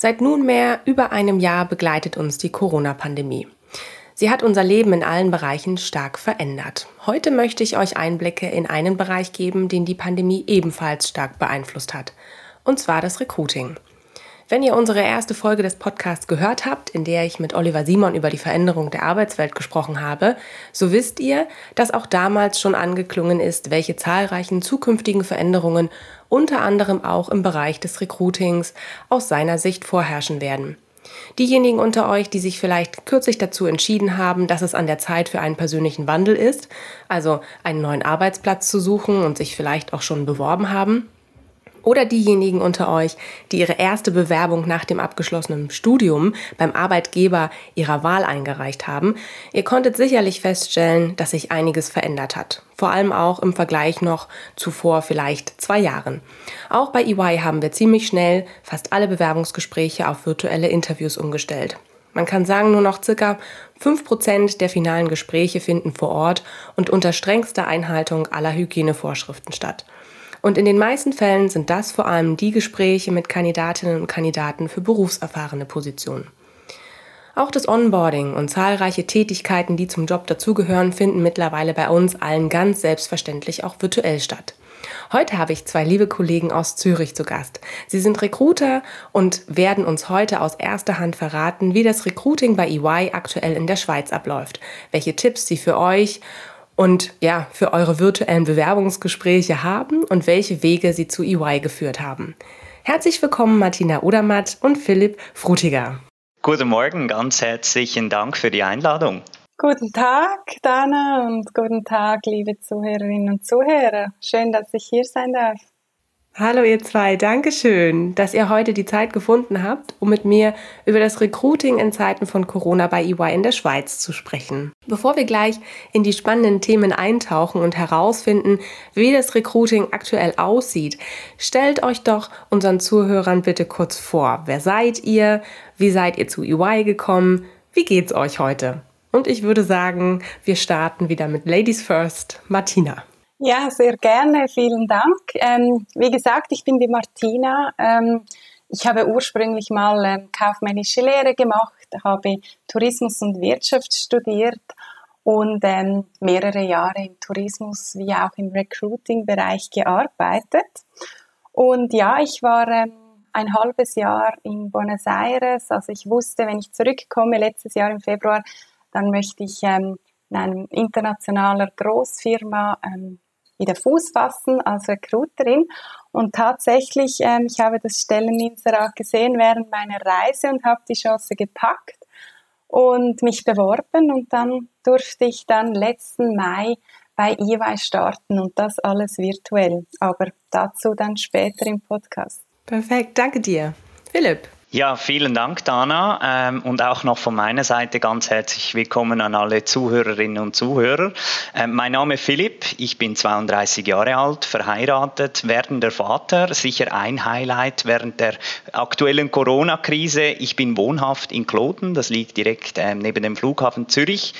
Seit nunmehr über einem Jahr begleitet uns die Corona-Pandemie. Sie hat unser Leben in allen Bereichen stark verändert. Heute möchte ich euch Einblicke in einen Bereich geben, den die Pandemie ebenfalls stark beeinflusst hat, und zwar das Recruiting. Wenn ihr unsere erste Folge des Podcasts gehört habt, in der ich mit Oliver Simon über die Veränderung der Arbeitswelt gesprochen habe, so wisst ihr, dass auch damals schon angeklungen ist, welche zahlreichen zukünftigen Veränderungen unter anderem auch im Bereich des Recruitings aus seiner Sicht vorherrschen werden. Diejenigen unter euch, die sich vielleicht kürzlich dazu entschieden haben, dass es an der Zeit für einen persönlichen Wandel ist, also einen neuen Arbeitsplatz zu suchen und sich vielleicht auch schon beworben haben, oder diejenigen unter euch, die ihre erste Bewerbung nach dem abgeschlossenen Studium beim Arbeitgeber ihrer Wahl eingereicht haben, ihr konntet sicherlich feststellen, dass sich einiges verändert hat. Vor allem auch im Vergleich noch zu vor vielleicht zwei Jahren. Auch bei EY haben wir ziemlich schnell fast alle Bewerbungsgespräche auf virtuelle Interviews umgestellt. Man kann sagen, nur noch circa 5% der finalen Gespräche finden vor Ort und unter strengster Einhaltung aller Hygienevorschriften statt. Und in den meisten Fällen sind das vor allem die Gespräche mit Kandidatinnen und Kandidaten für berufserfahrene Positionen. Auch das Onboarding und zahlreiche Tätigkeiten, die zum Job dazugehören, finden mittlerweile bei uns allen ganz selbstverständlich auch virtuell statt. Heute habe ich zwei liebe Kollegen aus Zürich zu Gast. Sie sind Recruiter und werden uns heute aus erster Hand verraten, wie das Recruiting bei EY aktuell in der Schweiz abläuft, welche Tipps sie für euch und ja, für eure virtuellen Bewerbungsgespräche haben und welche Wege sie zu EY geführt haben. Herzlich willkommen Martina Odermatt und Philipp Frutiger. Guten Morgen, ganz herzlichen Dank für die Einladung. Guten Tag, Dana, und guten Tag, liebe Zuhörerinnen und Zuhörer. Schön, dass ich hier sein darf. Hallo ihr zwei, Dankeschön, dass ihr heute die Zeit gefunden habt, um mit mir über das Recruiting in Zeiten von Corona bei EY in der Schweiz zu sprechen. Bevor wir gleich in die spannenden Themen eintauchen und herausfinden, wie das Recruiting aktuell aussieht, stellt euch doch unseren Zuhörern bitte kurz vor. Wer seid ihr? Wie seid ihr zu EY gekommen? Wie geht's euch heute? Und ich würde sagen, wir starten wieder mit Ladies First, Martina. Ja, sehr gerne. Vielen Dank. Ähm, wie gesagt, ich bin die Martina. Ähm, ich habe ursprünglich mal ähm, kaufmännische Lehre gemacht, habe Tourismus und Wirtschaft studiert und ähm, mehrere Jahre im Tourismus wie auch im Recruiting-Bereich gearbeitet. Und ja, ich war ähm, ein halbes Jahr in Buenos Aires. Also ich wusste, wenn ich zurückkomme letztes Jahr im Februar, dann möchte ich ähm, in einem internationaler Großfirma ähm, wieder Fuß fassen als Recruiterin. Und tatsächlich, ähm, ich habe das Stelleninserat gesehen während meiner Reise und habe die Chance gepackt und mich beworben. Und dann durfte ich dann letzten Mai bei EY starten und das alles virtuell. Aber dazu dann später im Podcast. Perfekt, danke dir. Philipp. Ja, vielen Dank, Dana. Ähm, und auch noch von meiner Seite ganz herzlich willkommen an alle Zuhörerinnen und Zuhörer. Ähm, mein Name ist Philipp, ich bin 32 Jahre alt, verheiratet, werdender Vater. Sicher ein Highlight während der aktuellen Corona-Krise. Ich bin wohnhaft in Kloten, das liegt direkt ähm, neben dem Flughafen Zürich.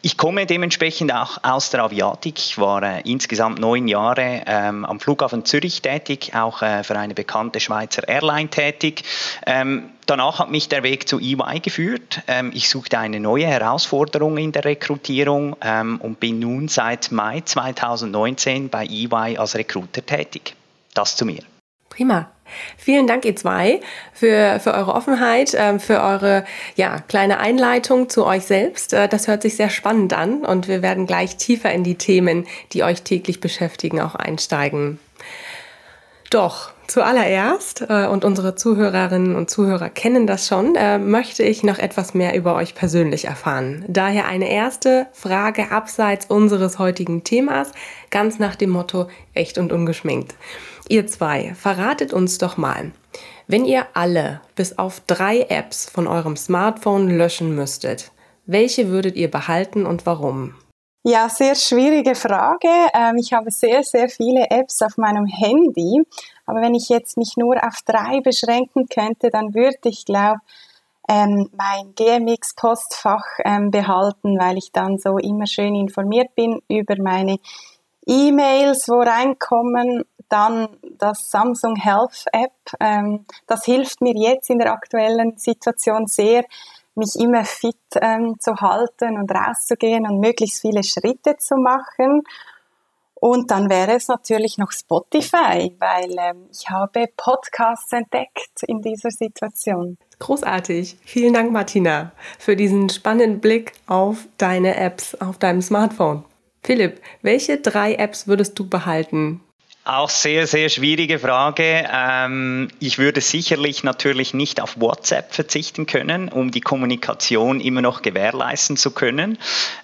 Ich komme dementsprechend auch aus der Aviatik. Ich war äh, insgesamt neun Jahre am Flughafen Zürich tätig, auch äh, für eine bekannte Schweizer Airline tätig. Ähm, danach hat mich der Weg zu EY geführt. Ähm, ich suchte eine neue Herausforderung in der Rekrutierung ähm, und bin nun seit Mai 2019 bei EY als Recruiter tätig. Das zu mir. Prima. Vielen Dank, ihr zwei, für, für eure Offenheit, ähm, für eure ja, kleine Einleitung zu euch selbst. Äh, das hört sich sehr spannend an und wir werden gleich tiefer in die Themen, die euch täglich beschäftigen, auch einsteigen. Doch, zuallererst, äh, und unsere Zuhörerinnen und Zuhörer kennen das schon, äh, möchte ich noch etwas mehr über euch persönlich erfahren. Daher eine erste Frage abseits unseres heutigen Themas, ganz nach dem Motto echt und ungeschminkt. Ihr zwei, verratet uns doch mal, wenn ihr alle bis auf drei Apps von eurem Smartphone löschen müsstet, welche würdet ihr behalten und warum? Ja, sehr schwierige Frage. Ähm, ich habe sehr, sehr viele Apps auf meinem Handy. Aber wenn ich jetzt mich nur auf drei beschränken könnte, dann würde ich, glaube ähm, mein GMX-Postfach ähm, behalten, weil ich dann so immer schön informiert bin über meine E-Mails, wo reinkommen. Dann das Samsung Health App. Das hilft mir jetzt in der aktuellen Situation sehr, mich immer fit ähm, zu halten und rauszugehen und möglichst viele Schritte zu machen. Und dann wäre es natürlich noch Spotify, weil ähm, ich habe Podcasts entdeckt in dieser Situation. Großartig. Vielen Dank, Martina, für diesen spannenden Blick auf deine Apps auf deinem Smartphone. Philipp, welche drei Apps würdest du behalten? Auch sehr, sehr schwierige Frage. Ähm, ich würde sicherlich natürlich nicht auf WhatsApp verzichten können, um die Kommunikation immer noch gewährleisten zu können.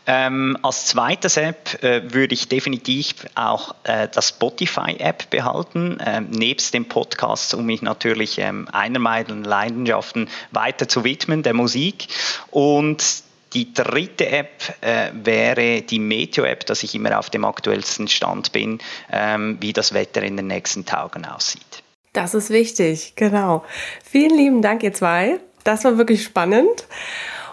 Ähm, als zweites App äh, würde ich definitiv auch äh, das Spotify-App behalten, äh, nebst dem Podcast, um mich natürlich ähm, einer meiner Leidenschaften weiter zu widmen, der Musik. Und die dritte App äh, wäre die Meteo-App, dass ich immer auf dem aktuellsten Stand bin, ähm, wie das Wetter in den nächsten Tagen aussieht. Das ist wichtig, genau. Vielen lieben Dank, ihr zwei. Das war wirklich spannend.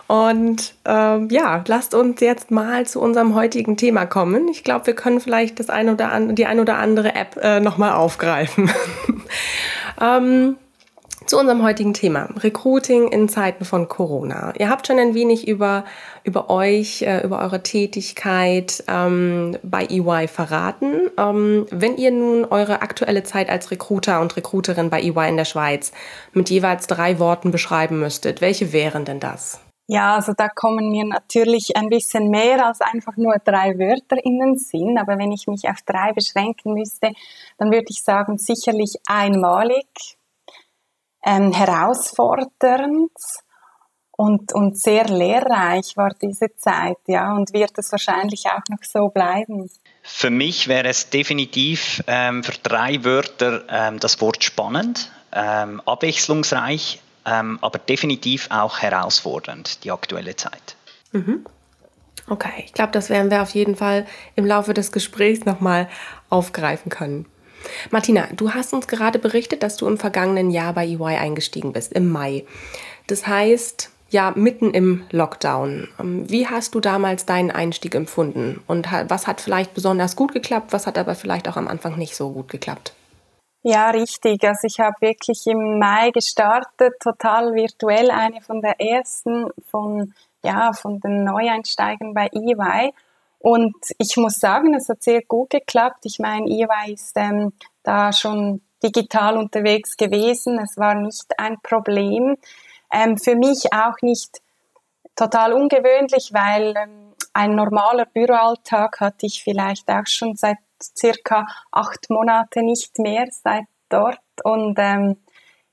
Und ähm, ja, lasst uns jetzt mal zu unserem heutigen Thema kommen. Ich glaube, wir können vielleicht das ein oder an, die ein oder andere App äh, nochmal aufgreifen. ähm, zu unserem heutigen Thema, Recruiting in Zeiten von Corona. Ihr habt schon ein wenig über, über euch, äh, über eure Tätigkeit ähm, bei EY verraten. Ähm, wenn ihr nun eure aktuelle Zeit als Recruiter und Recruiterin bei EY in der Schweiz mit jeweils drei Worten beschreiben müsstet, welche wären denn das? Ja, also da kommen mir natürlich ein bisschen mehr als einfach nur drei Wörter in den Sinn. Aber wenn ich mich auf drei beschränken müsste, dann würde ich sagen, sicherlich einmalig, ähm, herausfordernd und, und sehr lehrreich war diese Zeit, ja, und wird es wahrscheinlich auch noch so bleiben. Für mich wäre es definitiv ähm, für drei Wörter ähm, das Wort spannend, ähm, abwechslungsreich, ähm, aber definitiv auch herausfordernd, die aktuelle Zeit. Mhm. Okay, ich glaube, das werden wir auf jeden Fall im Laufe des Gesprächs nochmal aufgreifen können. Martina, du hast uns gerade berichtet, dass du im vergangenen Jahr bei EY eingestiegen bist, im Mai. Das heißt, ja, mitten im Lockdown. Ähm, wie hast du damals deinen Einstieg empfunden? Und was hat vielleicht besonders gut geklappt? Was hat aber vielleicht auch am Anfang nicht so gut geklappt? Ja, richtig. Also ich habe wirklich im Mai gestartet, total virtuell, eine von der ersten von, ja, von den Neueinsteigern bei EY. Und ich muss sagen, es hat sehr gut geklappt. Ich meine, EY ist ähm, da schon digital unterwegs gewesen. Es war nicht ein Problem. Ähm, für mich auch nicht total ungewöhnlich, weil ähm, ein normaler Büroalltag hatte ich vielleicht auch schon seit circa acht Monaten nicht mehr seit dort. Und ähm,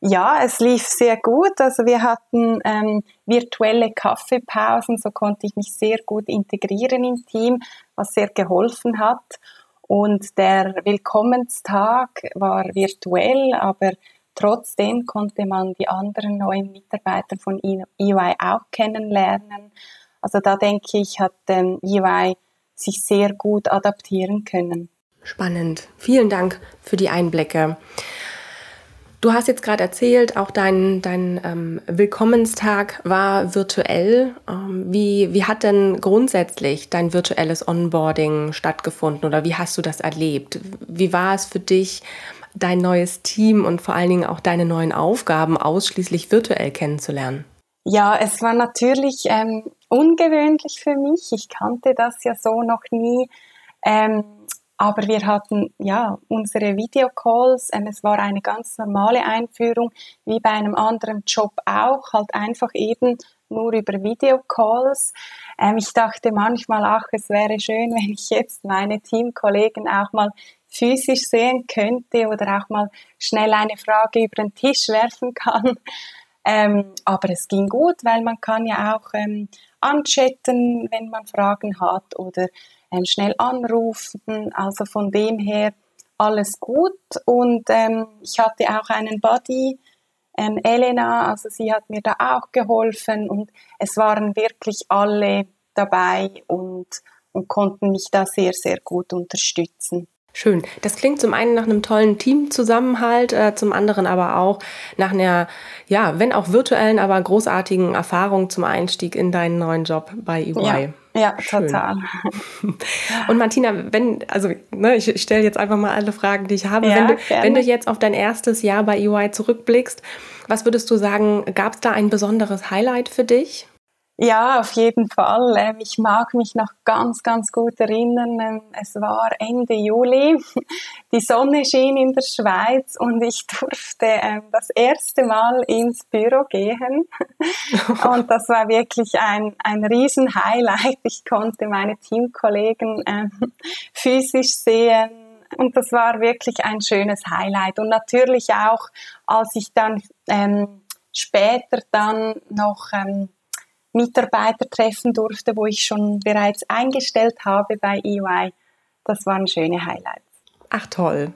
ja, es lief sehr gut. Also wir hatten ähm, virtuelle Kaffeepausen, so konnte ich mich sehr gut integrieren im Team, was sehr geholfen hat. Und der Willkommenstag war virtuell, aber trotzdem konnte man die anderen neuen Mitarbeiter von EY auch kennenlernen. Also da denke ich, hat ähm, EY sich sehr gut adaptieren können. Spannend. Vielen Dank für die Einblicke. Du hast jetzt gerade erzählt, auch dein, dein ähm, Willkommenstag war virtuell. Ähm, wie, wie hat denn grundsätzlich dein virtuelles Onboarding stattgefunden oder wie hast du das erlebt? Wie war es für dich, dein neues Team und vor allen Dingen auch deine neuen Aufgaben ausschließlich virtuell kennenzulernen? Ja, es war natürlich ähm, ungewöhnlich für mich. Ich kannte das ja so noch nie. Ähm, aber wir hatten ja unsere Videocalls. Es war eine ganz normale Einführung, wie bei einem anderen Job auch, halt einfach eben nur über Videocalls. Ähm, ich dachte manchmal auch, es wäre schön, wenn ich jetzt meine Teamkollegen auch mal physisch sehen könnte oder auch mal schnell eine Frage über den Tisch werfen kann. Ähm, aber es ging gut, weil man kann ja auch ähm, anchatten, wenn man Fragen hat oder ähm, schnell anrufen. Also von dem her alles gut und ähm, ich hatte auch einen Buddy, ähm, Elena, also sie hat mir da auch geholfen und es waren wirklich alle dabei und, und konnten mich da sehr, sehr gut unterstützen. Schön. Das klingt zum einen nach einem tollen Teamzusammenhalt, äh, zum anderen aber auch nach einer, ja, wenn auch virtuellen, aber großartigen Erfahrung zum Einstieg in deinen neuen Job bei EY. Ja. Ja, Schön. total. Und Martina, wenn, also ne, ich stelle jetzt einfach mal alle Fragen, die ich habe. Ja, wenn, du, wenn du jetzt auf dein erstes Jahr bei EY zurückblickst, was würdest du sagen, gab es da ein besonderes Highlight für dich? Ja, auf jeden Fall. Ähm, ich mag mich noch ganz, ganz gut erinnern. Ähm, es war Ende Juli. Die Sonne schien in der Schweiz und ich durfte ähm, das erste Mal ins Büro gehen. Und das war wirklich ein, ein riesen Highlight. Ich konnte meine Teamkollegen physisch sehen. Und das war wirklich ein schönes Highlight. Und natürlich auch, als ich dann ähm, später dann noch ähm, Mitarbeiter treffen durfte, wo ich schon bereits eingestellt habe bei EY. Das waren schöne Highlights. Ach toll.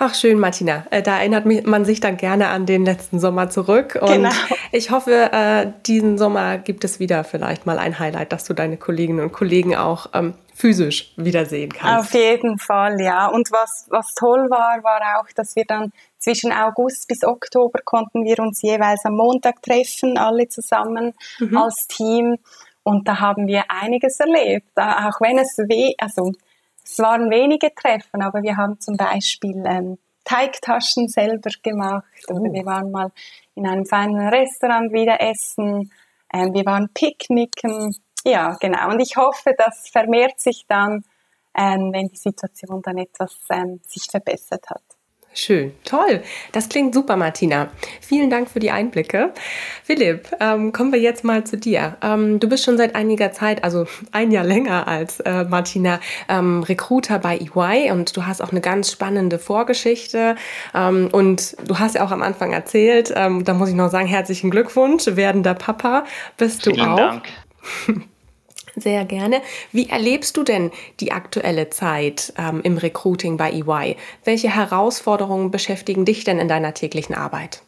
Ach schön, Martina. Äh, da erinnert man sich dann gerne an den letzten Sommer zurück. Und genau. ich hoffe, äh, diesen Sommer gibt es wieder vielleicht mal ein Highlight, dass du deine Kolleginnen und Kollegen auch ähm, physisch wiedersehen kannst. Auf jeden Fall, ja. Und was, was toll war, war auch, dass wir dann zwischen August bis Oktober konnten wir uns jeweils am Montag treffen, alle zusammen mhm. als Team. Und da haben wir einiges erlebt. Auch wenn es weh, also es waren wenige Treffen, aber wir haben zum Beispiel ähm, Teigtaschen selber gemacht oder oh. wir waren mal in einem feinen Restaurant wieder essen. Ähm, wir waren picknicken. Ja, genau. Und ich hoffe, das vermehrt sich dann, ähm, wenn die Situation dann etwas ähm, sich verbessert hat. Schön, toll. Das klingt super, Martina. Vielen Dank für die Einblicke. Philipp, ähm, kommen wir jetzt mal zu dir. Ähm, du bist schon seit einiger Zeit, also ein Jahr länger als äh, Martina, ähm, Recruiter bei EY und du hast auch eine ganz spannende Vorgeschichte. Ähm, und du hast ja auch am Anfang erzählt, ähm, da muss ich noch sagen, herzlichen Glückwunsch, werdender Papa bist du Vielen auch. Dank. Sehr gerne. Wie erlebst du denn die aktuelle Zeit ähm, im Recruiting bei EY? Welche Herausforderungen beschäftigen dich denn in deiner täglichen Arbeit?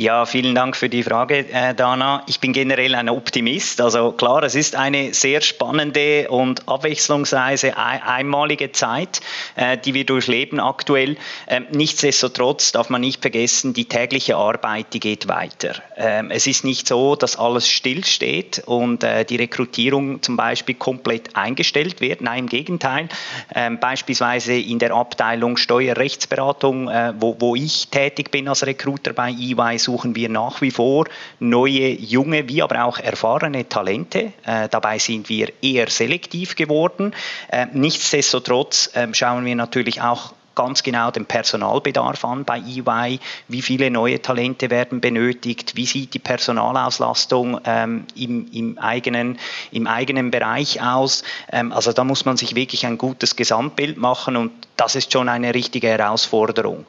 Ja, vielen Dank für die Frage, äh, Dana. Ich bin generell ein Optimist. Also klar, es ist eine sehr spannende und abwechslungsreiche, einmalige Zeit, äh, die wir durchleben aktuell. Ähm, nichtsdestotrotz darf man nicht vergessen, die tägliche Arbeit, die geht weiter. Ähm, es ist nicht so, dass alles stillsteht und äh, die Rekrutierung zum Beispiel komplett eingestellt wird. Nein, im Gegenteil. Ähm, beispielsweise in der Abteilung Steuerrechtsberatung, wo, ich tätig bin als Recruiter bei EY, suchen wir nach wie vor neue, junge, wie aber auch erfahrene Talente. Äh, dabei sind wir eher selektiv geworden. Äh, nichtsdestotrotz äh, schauen wir natürlich auch ganz genau den Personalbedarf an bei EY, wie viele neue Talente werden benötigt, wie sieht die Personalauslastung ähm, im, im, eigenen, im eigenen Bereich aus. Ähm, also da muss man sich wirklich ein gutes Gesamtbild machen und das ist schon eine richtige Herausforderung.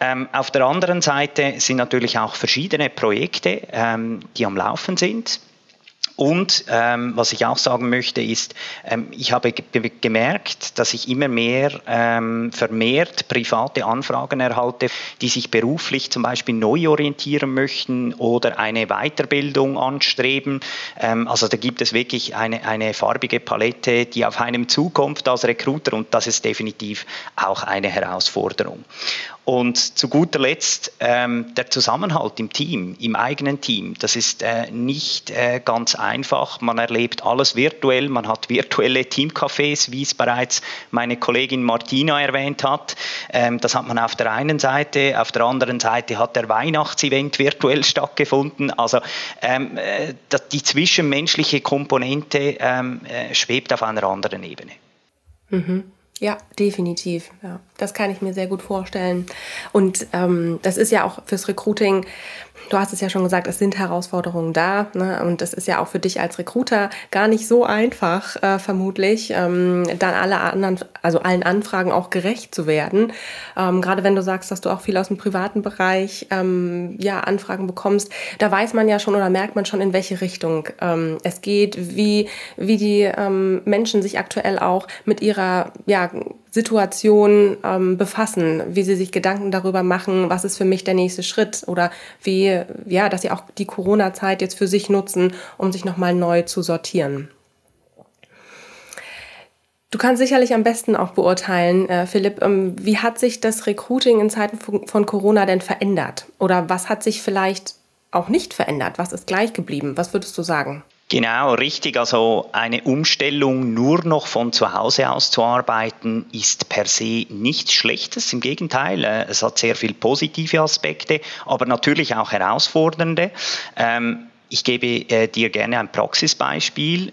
Ähm, auf der anderen Seite sind natürlich auch verschiedene Projekte, ähm, die am Laufen sind. Und ähm, was ich auch sagen möchte, ist, ähm, ich habe gemerkt, dass ich immer mehr ähm, vermehrt private Anfragen erhalte, die sich beruflich zum Beispiel neu orientieren möchten oder eine Weiterbildung anstreben. Ähm, also da gibt es wirklich eine, eine farbige Palette, die auf einem zukommt als Recruiter und das ist definitiv auch eine Herausforderung. Und zu guter Letzt ähm, der Zusammenhalt im Team, im eigenen Team. Das ist äh, nicht äh, ganz einfach. Man erlebt alles virtuell. Man hat virtuelle Teamcafés, wie es bereits meine Kollegin Martina erwähnt hat. Ähm, das hat man auf der einen Seite. Auf der anderen Seite hat der Weihnachtsevent virtuell stattgefunden. Also ähm, äh, die zwischenmenschliche Komponente ähm, äh, schwebt auf einer anderen Ebene. Mhm. Ja, definitiv. Ja, das kann ich mir sehr gut vorstellen. Und ähm, das ist ja auch fürs Recruiting Du hast es ja schon gesagt, es sind Herausforderungen da. Ne? Und es ist ja auch für dich als Recruiter gar nicht so einfach, äh, vermutlich, ähm, dann alle anderen, also allen Anfragen auch gerecht zu werden. Ähm, gerade wenn du sagst, dass du auch viel aus dem privaten Bereich ähm, ja, Anfragen bekommst, da weiß man ja schon oder merkt man schon, in welche Richtung ähm, es geht, wie, wie die ähm, Menschen sich aktuell auch mit ihrer ja, Situation ähm, befassen, wie sie sich Gedanken darüber machen, was ist für mich der nächste Schritt oder wie, ja, dass sie auch die Corona-Zeit jetzt für sich nutzen, um sich nochmal neu zu sortieren. Du kannst sicherlich am besten auch beurteilen, äh, Philipp, ähm, wie hat sich das Recruiting in Zeiten von, von Corona denn verändert? Oder was hat sich vielleicht auch nicht verändert? Was ist gleich geblieben? Was würdest du sagen? Genau, richtig. Also eine Umstellung nur noch von zu Hause aus zu arbeiten, ist per se nichts Schlechtes. Im Gegenteil, äh, es hat sehr viele positive Aspekte, aber natürlich auch herausfordernde. Ähm, ich gebe äh, dir gerne ein Praxisbeispiel.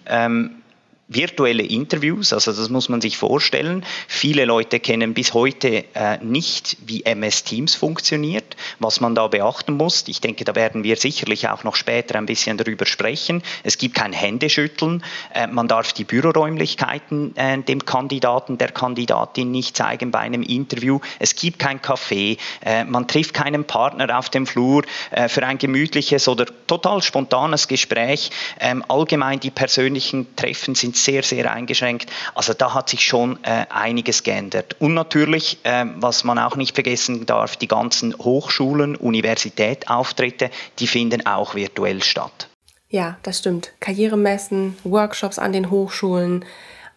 Virtuelle Interviews, also das muss man sich vorstellen. Viele Leute kennen bis heute äh, nicht, wie MS Teams funktioniert, was man da beachten muss. Ich denke, da werden wir sicherlich auch noch später ein bisschen darüber sprechen. Es gibt kein Händeschütteln, äh, man darf die Büroräumlichkeiten äh, dem Kandidaten, der Kandidatin nicht zeigen bei einem Interview. Es gibt kein Café, äh, man trifft keinen Partner auf dem Flur äh, für ein gemütliches oder total spontanes Gespräch. Ähm, allgemein die persönlichen Treffen sind sehr, sehr eingeschränkt. Also da hat sich schon äh, einiges geändert. Und natürlich, äh, was man auch nicht vergessen darf, die ganzen Hochschulen, Universitätsauftritte, die finden auch virtuell statt. Ja, das stimmt. Karrieremessen, Workshops an den Hochschulen,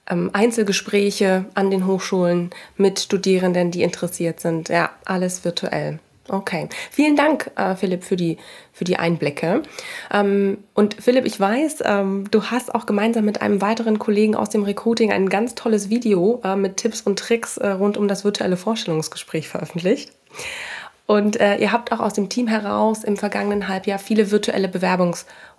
ähm, Einzelgespräche an den Hochschulen mit Studierenden, die interessiert sind. Ja, alles virtuell. Okay, vielen Dank, äh, Philipp, für die, für die Einblicke. Ähm, und Philipp, ich weiß, ähm, du hast auch gemeinsam mit einem weiteren Kollegen aus dem Recruiting ein ganz tolles Video äh, mit Tipps und Tricks äh, rund um das virtuelle Vorstellungsgespräch veröffentlicht. Und äh, ihr habt auch aus dem Team heraus im vergangenen Halbjahr viele virtuelle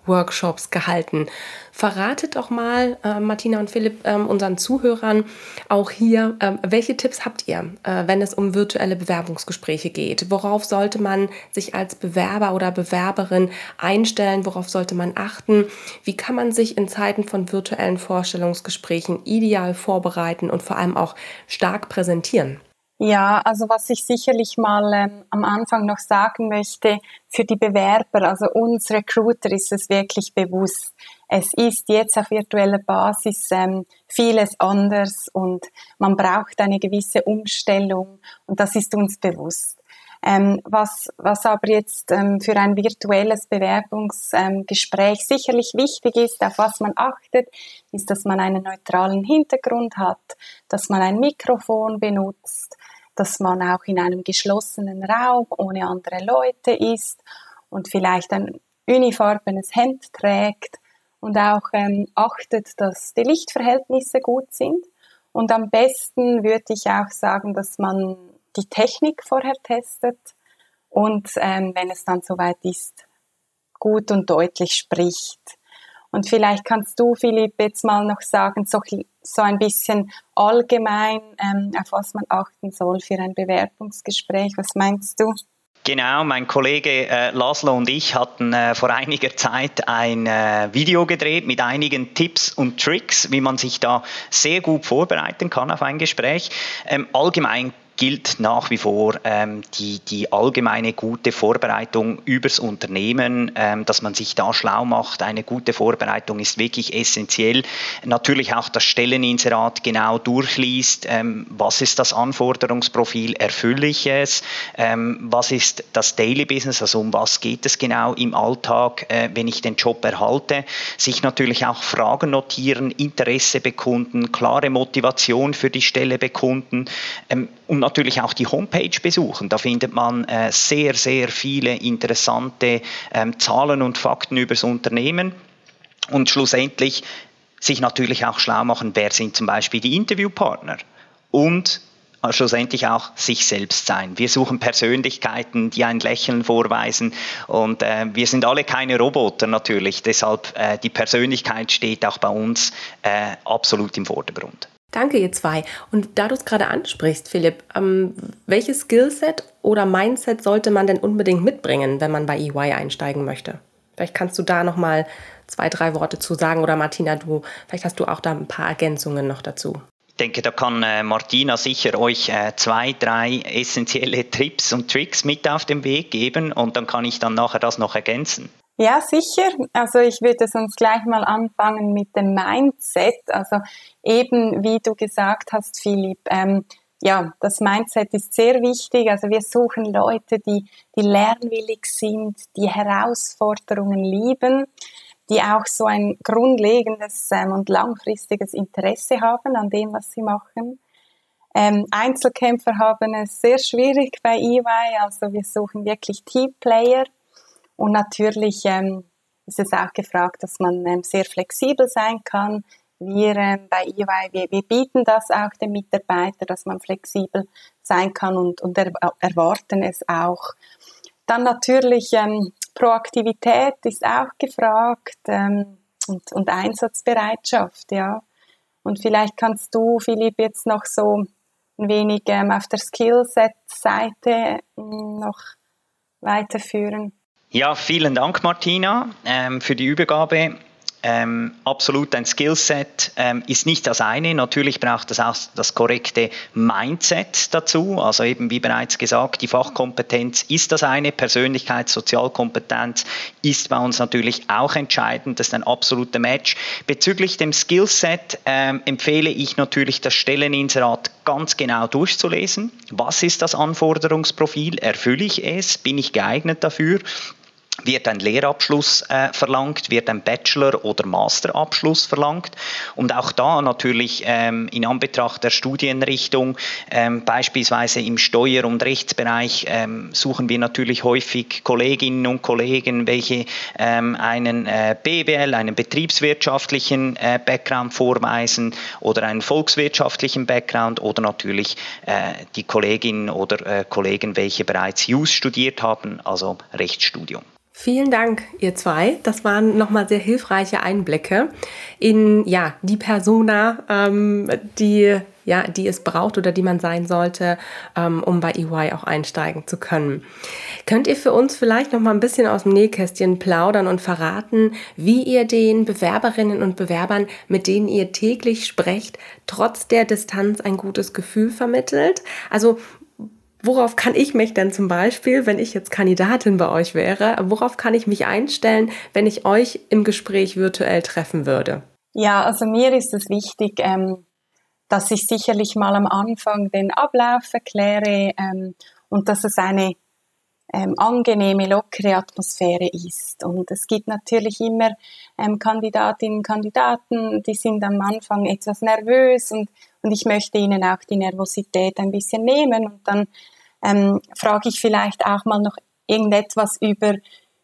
Bewerbungsworkshops gehalten. Verratet doch mal, äh, Martina und Philipp, äh, unseren Zuhörern auch hier, ähm, welche Tipps habt ihr, äh, wenn es um virtuelle Bewerbungsgespräche geht? Worauf sollte man sich als Bewerber oder Bewerberin einstellen? Worauf sollte man achten? Wie kann man sich in Zeiten von virtuellen Vorstellungsgesprächen ideal vorbereiten und vor allem auch stark präsentieren? Ja, also was ich sicherlich mal ähm, am Anfang noch sagen möchte, für die Bewerber, also uns Recruiter ist es wirklich bewusst. Es ist jetzt auf virtueller Basis ähm, vieles anders und man braucht eine gewisse Umstellung und das ist uns bewusst. Ähm, was, was aber jetzt ähm, für ein virtuelles Bewerbungsgespräch ähm, sicherlich wichtig ist, auf was man achtet, ist, dass man einen neutralen Hintergrund hat, dass man ein Mikrofon benutzt, dass man auch in einem geschlossenen Raum ohne andere Leute ist und vielleicht ein unifarbenes Hemd trägt und auch ähm, achtet, dass die Lichtverhältnisse gut sind. Und am besten würde ich auch sagen, dass man die Technik vorher testet und ähm, wenn es dann soweit ist, gut und deutlich spricht. Und vielleicht kannst du, Philipp, jetzt mal noch sagen, so, so ein bisschen allgemein, ähm, auf was man achten soll für ein Bewerbungsgespräch. Was meinst du? Genau, mein Kollege äh, Laszlo und ich hatten äh, vor einiger Zeit ein äh, Video gedreht mit einigen Tipps und Tricks, wie man sich da sehr gut vorbereiten kann auf ein Gespräch. Ähm, allgemein gilt nach wie vor ähm, die, die allgemeine gute Vorbereitung übers Unternehmen, ähm, dass man sich da schlau macht. Eine gute Vorbereitung ist wirklich essentiell. Natürlich auch das Stelleninserat genau durchliest. Ähm, was ist das Anforderungsprofil? Erfülle ich es? Ähm, was ist das Daily Business? Also um was geht es genau im Alltag, äh, wenn ich den Job erhalte? Sich natürlich auch Fragen notieren, Interesse bekunden, klare Motivation für die Stelle bekunden. Und natürlich auch die Homepage besuchen. Da findet man äh, sehr, sehr viele interessante ähm, Zahlen und Fakten über das Unternehmen. Und schlussendlich sich natürlich auch schlau machen, wer sind zum Beispiel die Interviewpartner. Und äh, schlussendlich auch sich selbst sein. Wir suchen Persönlichkeiten, die ein Lächeln vorweisen und äh, wir sind alle keine Roboter natürlich. Deshalb äh, die Persönlichkeit steht auch bei uns äh, absolut im Vordergrund. Danke, ihr zwei. Und da du es gerade ansprichst, Philipp, ähm, welches Skillset oder Mindset sollte man denn unbedingt mitbringen, wenn man bei EY einsteigen möchte? Vielleicht kannst du da noch mal zwei, drei Worte zu sagen oder Martina, du, vielleicht hast du auch da ein paar Ergänzungen noch dazu. Ich denke, da kann äh, Martina sicher euch äh, zwei, drei essentielle Tipps und Tricks mit auf den Weg geben und dann kann ich dann nachher das noch ergänzen. Ja, sicher. Also ich würde sonst gleich mal anfangen mit dem Mindset. Also eben, wie du gesagt hast, Philipp, ähm, ja, das Mindset ist sehr wichtig. Also wir suchen Leute, die, die lernwillig sind, die Herausforderungen lieben, die auch so ein grundlegendes ähm, und langfristiges Interesse haben an dem, was sie machen. Ähm, Einzelkämpfer haben es sehr schwierig bei EY, also wir suchen wirklich Teamplayer und natürlich ähm, ist es auch gefragt, dass man ähm, sehr flexibel sein kann. Wir ähm, bei EY, wir, wir, bieten das auch den Mitarbeitern, dass man flexibel sein kann und, und er, erwarten es auch. Dann natürlich ähm, Proaktivität ist auch gefragt ähm, und, und Einsatzbereitschaft, ja. Und vielleicht kannst du, Philipp, jetzt noch so ein wenig ähm, auf der Skillset-Seite ähm, noch weiterführen. Ja, vielen Dank, Martina, ähm, für die Übergabe ähm, absolut ein Skillset ähm, ist nicht das eine. Natürlich braucht es auch das korrekte Mindset dazu. Also eben wie bereits gesagt, die Fachkompetenz ist das eine, Persönlichkeit, Sozialkompetenz ist bei uns natürlich auch entscheidend. Das ist ein absoluter Match. Bezüglich dem Skillset ähm, empfehle ich natürlich das Stelleninserat ganz genau durchzulesen. Was ist das Anforderungsprofil? Erfülle ich es? Bin ich geeignet dafür? Wird ein Lehrabschluss äh, verlangt, wird ein Bachelor- oder Masterabschluss verlangt. Und auch da natürlich ähm, in Anbetracht der Studienrichtung, ähm, beispielsweise im Steuer- und Rechtsbereich, ähm, suchen wir natürlich häufig Kolleginnen und Kollegen, welche ähm, einen äh, BWL, einen betriebswirtschaftlichen äh, Background vorweisen oder einen volkswirtschaftlichen Background oder natürlich äh, die Kolleginnen oder äh, Kollegen, welche bereits Jus studiert haben, also Rechtsstudium. Vielen Dank, ihr zwei. Das waren nochmal sehr hilfreiche Einblicke in ja, die Persona, ähm, die, ja, die es braucht oder die man sein sollte, ähm, um bei EY auch einsteigen zu können. Könnt ihr für uns vielleicht noch mal ein bisschen aus dem Nähkästchen plaudern und verraten, wie ihr den Bewerberinnen und Bewerbern, mit denen ihr täglich sprecht, trotz der Distanz ein gutes Gefühl vermittelt? Also Worauf kann ich mich denn zum Beispiel, wenn ich jetzt Kandidatin bei euch wäre, worauf kann ich mich einstellen, wenn ich euch im Gespräch virtuell treffen würde? Ja, also mir ist es wichtig, ähm, dass ich sicherlich mal am Anfang den Ablauf erkläre ähm, und dass es eine ähm, angenehme, lockere Atmosphäre ist. Und es gibt natürlich immer ähm, Kandidatinnen und Kandidaten, die sind am Anfang etwas nervös und, und ich möchte ihnen auch die Nervosität ein bisschen nehmen und dann ähm, frage ich vielleicht auch mal noch irgendetwas über,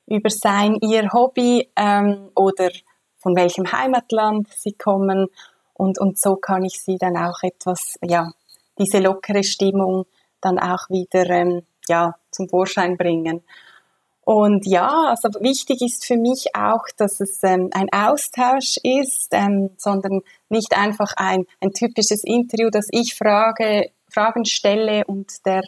über sein, ihr Hobby ähm, oder von welchem Heimatland sie kommen. Und, und so kann ich sie dann auch etwas, ja, diese lockere Stimmung dann auch wieder ähm, ja, zum Vorschein bringen. Und ja, also wichtig ist für mich auch, dass es ähm, ein Austausch ist, ähm, sondern nicht einfach ein, ein typisches Interview, dass ich Frage, Fragen stelle und der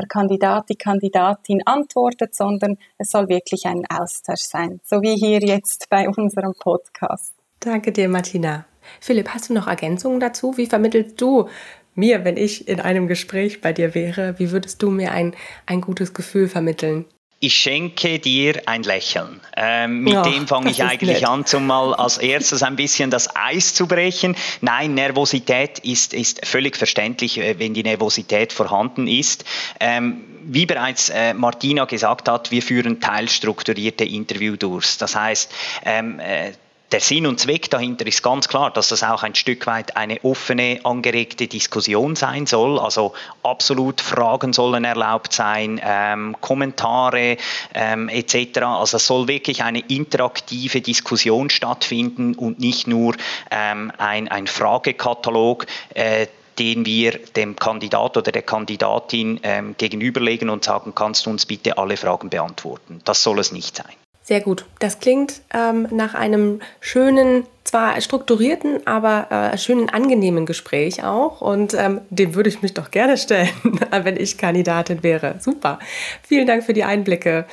der Kandidat, die Kandidatin antwortet, sondern es soll wirklich ein Austausch sein, so wie hier jetzt bei unserem Podcast. Danke dir, Martina. Philipp, hast du noch Ergänzungen dazu? Wie vermittelst du mir, wenn ich in einem Gespräch bei dir wäre, wie würdest du mir ein, ein gutes Gefühl vermitteln? Ich schenke dir ein Lächeln. Ähm, mit ja, dem fange ich eigentlich nett. an, um mal als erstes ein bisschen das Eis zu brechen. Nein, Nervosität ist, ist völlig verständlich, äh, wenn die Nervosität vorhanden ist. Ähm, wie bereits äh, Martina gesagt hat, wir führen teilstrukturierte Interview durch. Das heißt, ähm, äh, der Sinn und Zweck dahinter ist ganz klar, dass das auch ein Stück weit eine offene, angeregte Diskussion sein soll. Also absolut Fragen sollen erlaubt sein, ähm, Kommentare ähm, etc. Also es soll wirklich eine interaktive Diskussion stattfinden und nicht nur ähm, ein, ein Fragekatalog, äh, den wir dem Kandidat oder der Kandidatin ähm, gegenüberlegen und sagen, kannst du uns bitte alle Fragen beantworten. Das soll es nicht sein. Sehr gut. Das klingt ähm, nach einem schönen, zwar strukturierten, aber äh, schönen, angenehmen Gespräch auch. Und ähm, dem würde ich mich doch gerne stellen, wenn ich Kandidatin wäre. Super. Vielen Dank für die Einblicke.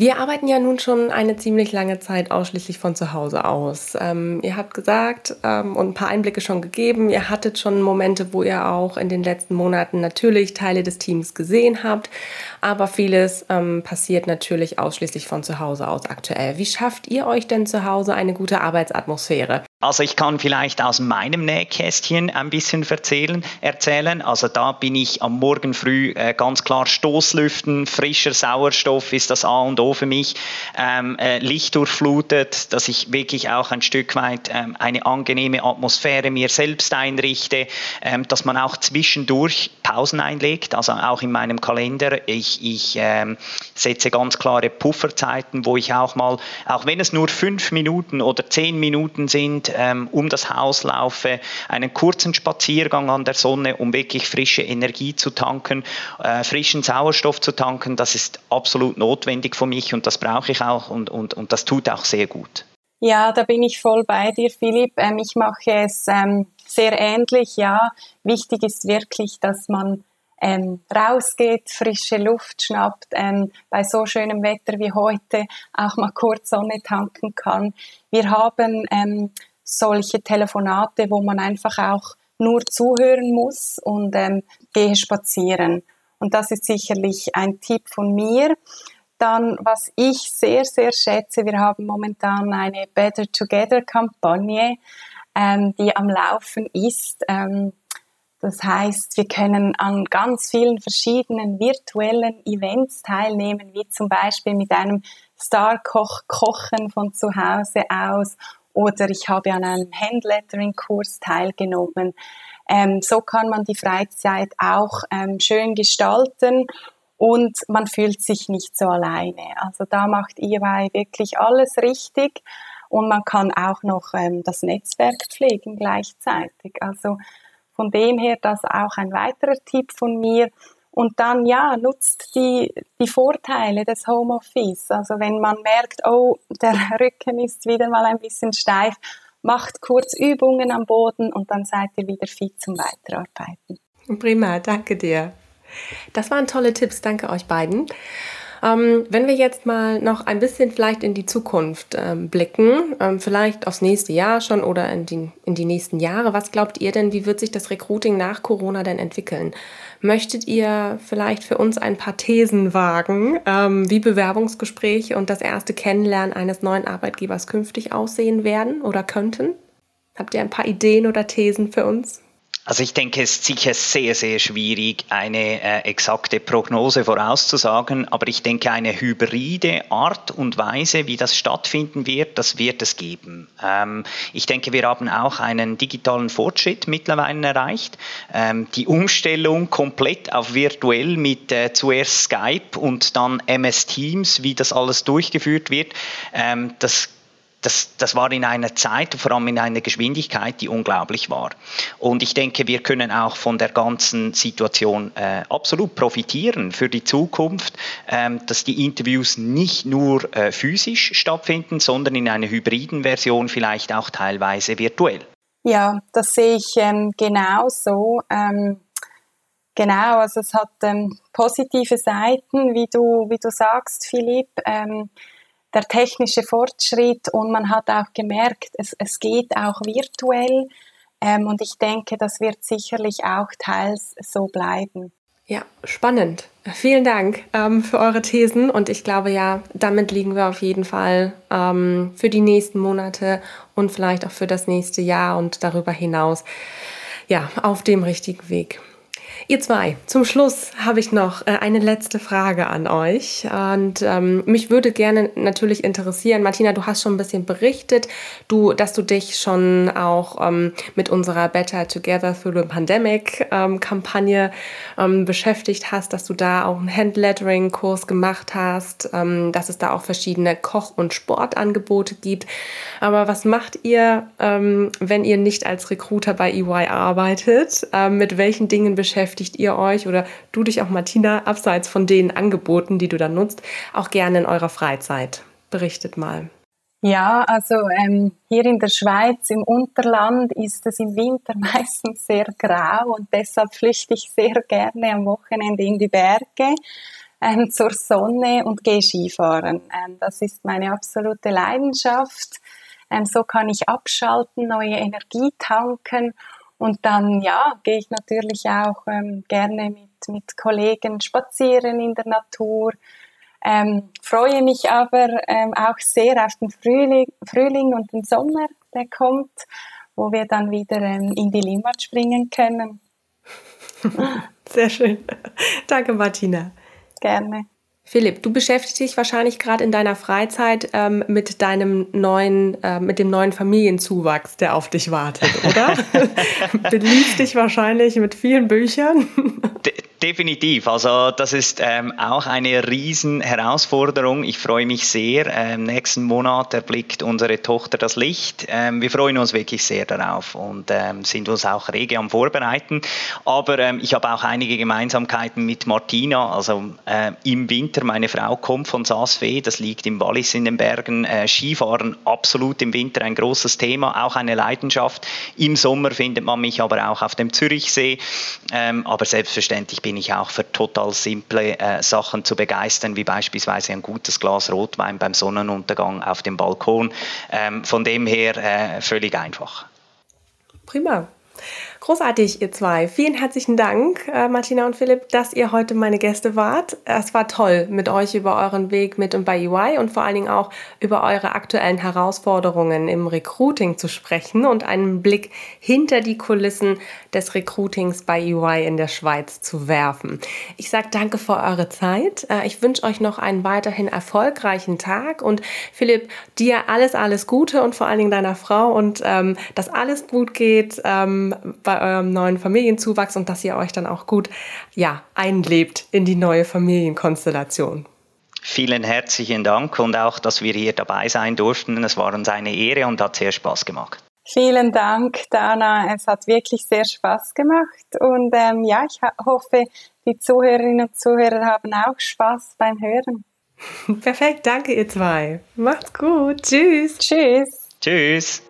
Wir arbeiten ja nun schon eine ziemlich lange Zeit ausschließlich von zu Hause aus. Ähm, ihr habt gesagt ähm, und ein paar Einblicke schon gegeben, ihr hattet schon Momente, wo ihr auch in den letzten Monaten natürlich Teile des Teams gesehen habt, aber vieles ähm, passiert natürlich ausschließlich von zu Hause aus aktuell. Wie schafft ihr euch denn zu Hause eine gute Arbeitsatmosphäre? Also ich kann vielleicht aus meinem Nähkästchen ein bisschen erzählen. erzählen. Also da bin ich am Morgen früh äh, ganz klar Stoßlüften, frischer Sauerstoff ist das A und O für mich, ähm, äh, Licht durchflutet, dass ich wirklich auch ein Stück weit ähm, eine angenehme Atmosphäre mir selbst einrichte, ähm, dass man auch zwischendurch Pausen einlegt, also auch in meinem Kalender. Ich, ich ähm, setze ganz klare Pufferzeiten, wo ich auch mal, auch wenn es nur fünf Minuten oder zehn Minuten sind, ähm, um das Haus laufe, einen kurzen Spaziergang an der Sonne, um wirklich frische Energie zu tanken, äh, frischen Sauerstoff zu tanken, das ist absolut notwendig für mich und das brauche ich auch und, und, und das tut auch sehr gut. Ja, da bin ich voll bei dir, Philipp. Ähm, ich mache es ähm, sehr ähnlich. Ja, wichtig ist wirklich, dass man ähm, rausgeht, frische Luft schnappt, ähm, bei so schönem Wetter wie heute auch mal kurz Sonne tanken kann. Wir haben ähm, solche Telefonate, wo man einfach auch nur zuhören muss und ähm, gehe spazieren. Und das ist sicherlich ein Tipp von mir. Dann, was ich sehr, sehr schätze, wir haben momentan eine Better Together Kampagne, ähm, die am Laufen ist. Ähm, das heißt, wir können an ganz vielen verschiedenen virtuellen Events teilnehmen, wie zum Beispiel mit einem Star-Koch kochen von zu Hause aus oder ich habe an einem Handlettering-Kurs teilgenommen. Ähm, so kann man die Freizeit auch ähm, schön gestalten und man fühlt sich nicht so alleine. Also da macht EY wirklich alles richtig und man kann auch noch ähm, das Netzwerk pflegen gleichzeitig. Also von dem her das auch ein weiterer Tipp von mir. Und dann, ja, nutzt die, die Vorteile des Homeoffice. Also wenn man merkt, oh, der Rücken ist wieder mal ein bisschen steif, macht kurz Übungen am Boden und dann seid ihr wieder fit zum Weiterarbeiten. Prima, danke dir. Das waren tolle Tipps, danke euch beiden. Ähm, wenn wir jetzt mal noch ein bisschen vielleicht in die Zukunft ähm, blicken, ähm, vielleicht aufs nächste Jahr schon oder in die, in die nächsten Jahre, was glaubt ihr denn, wie wird sich das Recruiting nach Corona denn entwickeln? Möchtet ihr vielleicht für uns ein paar Thesen wagen, ähm, wie Bewerbungsgespräche und das erste Kennenlernen eines neuen Arbeitgebers künftig aussehen werden oder könnten? Habt ihr ein paar Ideen oder Thesen für uns? Also ich denke, es ist sicher sehr, sehr schwierig, eine äh, exakte Prognose vorauszusagen, aber ich denke, eine hybride Art und Weise, wie das stattfinden wird, das wird es geben. Ähm, ich denke, wir haben auch einen digitalen Fortschritt mittlerweile erreicht. Ähm, die Umstellung komplett auf virtuell mit äh, zuerst Skype und dann MS Teams, wie das alles durchgeführt wird, ähm, das das, das war in einer Zeit, vor allem in einer Geschwindigkeit, die unglaublich war. Und ich denke, wir können auch von der ganzen Situation äh, absolut profitieren für die Zukunft, ähm, dass die Interviews nicht nur äh, physisch stattfinden, sondern in einer hybriden Version vielleicht auch teilweise virtuell. Ja, das sehe ich ähm, genau so. Ähm, genau, also es hat ähm, positive Seiten, wie du, wie du sagst, Philipp. Ähm, der technische Fortschritt und man hat auch gemerkt, es, es geht auch virtuell ähm, und ich denke, das wird sicherlich auch teils so bleiben. Ja, spannend. Vielen Dank ähm, für eure Thesen und ich glaube ja, damit liegen wir auf jeden Fall ähm, für die nächsten Monate und vielleicht auch für das nächste Jahr und darüber hinaus ja auf dem richtigen Weg. Ihr zwei, zum Schluss habe ich noch äh, eine letzte Frage an euch. Und ähm, mich würde gerne natürlich interessieren, Martina, du hast schon ein bisschen berichtet, du, dass du dich schon auch ähm, mit unserer Better Together Through the Pandemic ähm, Kampagne ähm, beschäftigt hast, dass du da auch einen Handlettering-Kurs gemacht hast, ähm, dass es da auch verschiedene Koch- und Sportangebote gibt. Aber was macht ihr, ähm, wenn ihr nicht als Recruiter bei EY arbeitet? mit welchen Dingen beschäftigt beschäftigt ihr euch oder du dich auch, Martina, abseits von den Angeboten, die du dann nutzt, auch gerne in eurer Freizeit? Berichtet mal. Ja, also ähm, hier in der Schweiz im Unterland ist es im Winter meistens sehr grau und deshalb flüchte ich sehr gerne am Wochenende in die Berge. ähm, zur Sonne und gehe Skifahren. Ähm, das ist meine absolute Leidenschaft. Ähm, so kann ich abschalten, neue Energie tanken und dann ja gehe ich natürlich auch ähm, gerne mit mit Kollegen spazieren in der Natur. Ähm, freue mich aber ähm, auch sehr auf den Frühling, Frühling und den Sommer, der kommt, wo wir dann wieder ähm, in die Limmat springen können. Sehr schön. Danke, Martina. Gerne. Philipp, du beschäftigst dich wahrscheinlich gerade in deiner Freizeit ähm, mit deinem neuen, äh, mit dem neuen Familienzuwachs, der auf dich wartet, oder? Beliebst dich wahrscheinlich mit vielen Büchern. De definitiv. Also das ist ähm, auch eine riesen Herausforderung. Ich freue mich sehr. Ähm, nächsten Monat erblickt unsere Tochter das Licht. Ähm, wir freuen uns wirklich sehr darauf und ähm, sind uns auch rege am Vorbereiten. Aber ähm, ich habe auch einige Gemeinsamkeiten mit Martina. Also äh, im Winter Winter. Meine Frau kommt von Saasfee, das liegt im Wallis in den Bergen. Äh, Skifahren absolut im Winter ein großes Thema, auch eine Leidenschaft. Im Sommer findet man mich aber auch auf dem Zürichsee. Ähm, aber selbstverständlich bin ich auch für total simple äh, Sachen zu begeistern, wie beispielsweise ein gutes Glas Rotwein beim Sonnenuntergang auf dem Balkon. Ähm, von dem her äh, völlig einfach. Prima. Großartig, ihr zwei. Vielen herzlichen Dank, äh, Martina und Philipp, dass ihr heute meine Gäste wart. Es war toll, mit euch über euren Weg mit und bei UI und vor allen Dingen auch über eure aktuellen Herausforderungen im Recruiting zu sprechen und einen Blick hinter die Kulissen des Recruitings bei UI in der Schweiz zu werfen. Ich sage danke für eure Zeit. Äh, ich wünsche euch noch einen weiterhin erfolgreichen Tag und Philipp, dir alles, alles Gute und vor allen Dingen deiner Frau und ähm, dass alles gut geht. Ähm, bei eurem neuen Familienzuwachs und dass ihr euch dann auch gut ja, einlebt in die neue Familienkonstellation. Vielen herzlichen Dank und auch, dass wir hier dabei sein durften. Es war uns eine Ehre und hat sehr Spaß gemacht. Vielen Dank, Dana. Es hat wirklich sehr Spaß gemacht. Und ähm, ja, ich hoffe, die Zuhörerinnen und Zuhörer haben auch Spaß beim Hören. Perfekt, danke ihr zwei. Macht's gut. Tschüss. Tschüss. Tschüss.